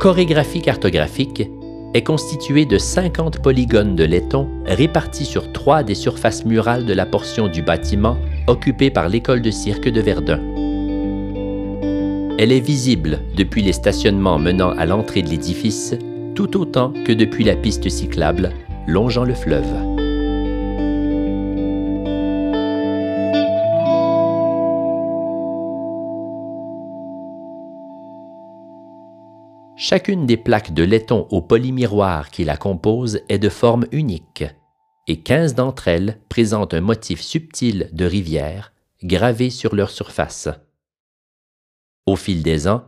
chorégraphie cartographique est constituée de 50 polygones de laiton répartis sur trois des surfaces murales de la portion du bâtiment occupée par l'école de cirque de Verdun. Elle est visible depuis les stationnements menant à l'entrée de l'édifice, tout autant que depuis la piste cyclable longeant le fleuve. Chacune des plaques de laiton au polymiroir qui la composent est de forme unique, et 15 d'entre elles présentent un motif subtil de rivière gravé sur leur surface. Au fil des ans,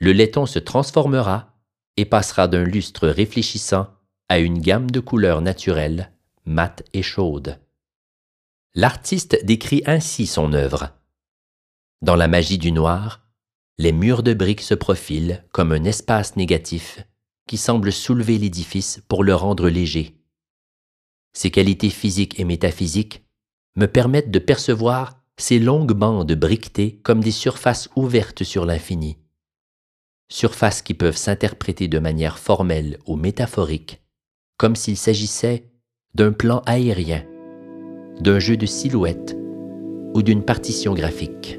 le laiton se transformera et passera d'un lustre réfléchissant à une gamme de couleurs naturelles, mates et chaudes. L'artiste décrit ainsi son œuvre. Dans la magie du noir, les murs de briques se profilent comme un espace négatif qui semble soulever l'édifice pour le rendre léger. Ces qualités physiques et métaphysiques me permettent de percevoir ces longues bandes briquetées comme des surfaces ouvertes sur l'infini. Surfaces qui peuvent s'interpréter de manière formelle ou métaphorique, comme s'il s'agissait d'un plan aérien, d'un jeu de silhouettes ou d'une partition graphique.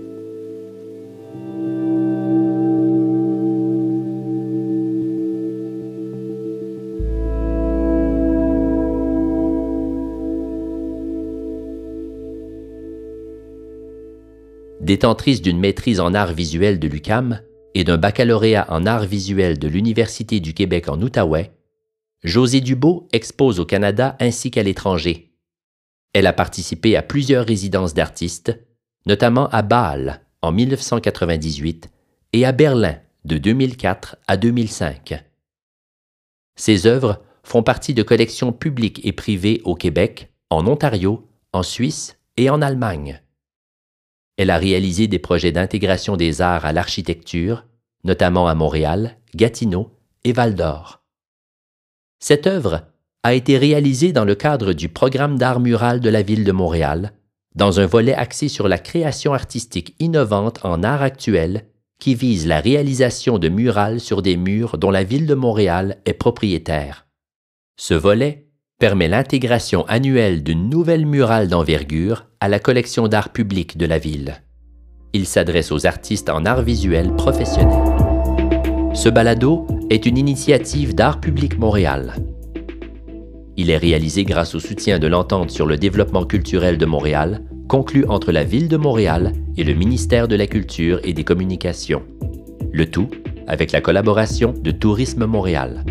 Détentrice d'une maîtrise en arts visuels de l'UCAM et d'un baccalauréat en arts visuels de l'Université du Québec en Outaouais, José Dubo expose au Canada ainsi qu'à l'étranger. Elle a participé à plusieurs résidences d'artistes, notamment à Bâle en 1998 et à Berlin de 2004 à 2005. Ses œuvres font partie de collections publiques et privées au Québec, en Ontario, en Suisse et en Allemagne. Elle a réalisé des projets d'intégration des arts à l'architecture, notamment à Montréal, Gatineau et Val-d'Or. Cette œuvre a été réalisée dans le cadre du programme d'art mural de la ville de Montréal, dans un volet axé sur la création artistique innovante en art actuel qui vise la réalisation de murales sur des murs dont la ville de Montréal est propriétaire. Ce volet permet l'intégration annuelle d'une nouvelle murale d'envergure à la collection d'art public de la ville. Il s'adresse aux artistes en art visuel professionnels. Ce balado est une initiative d'Art public Montréal. Il est réalisé grâce au soutien de l'entente sur le développement culturel de Montréal, conclue entre la Ville de Montréal et le ministère de la Culture et des Communications. Le tout avec la collaboration de Tourisme Montréal.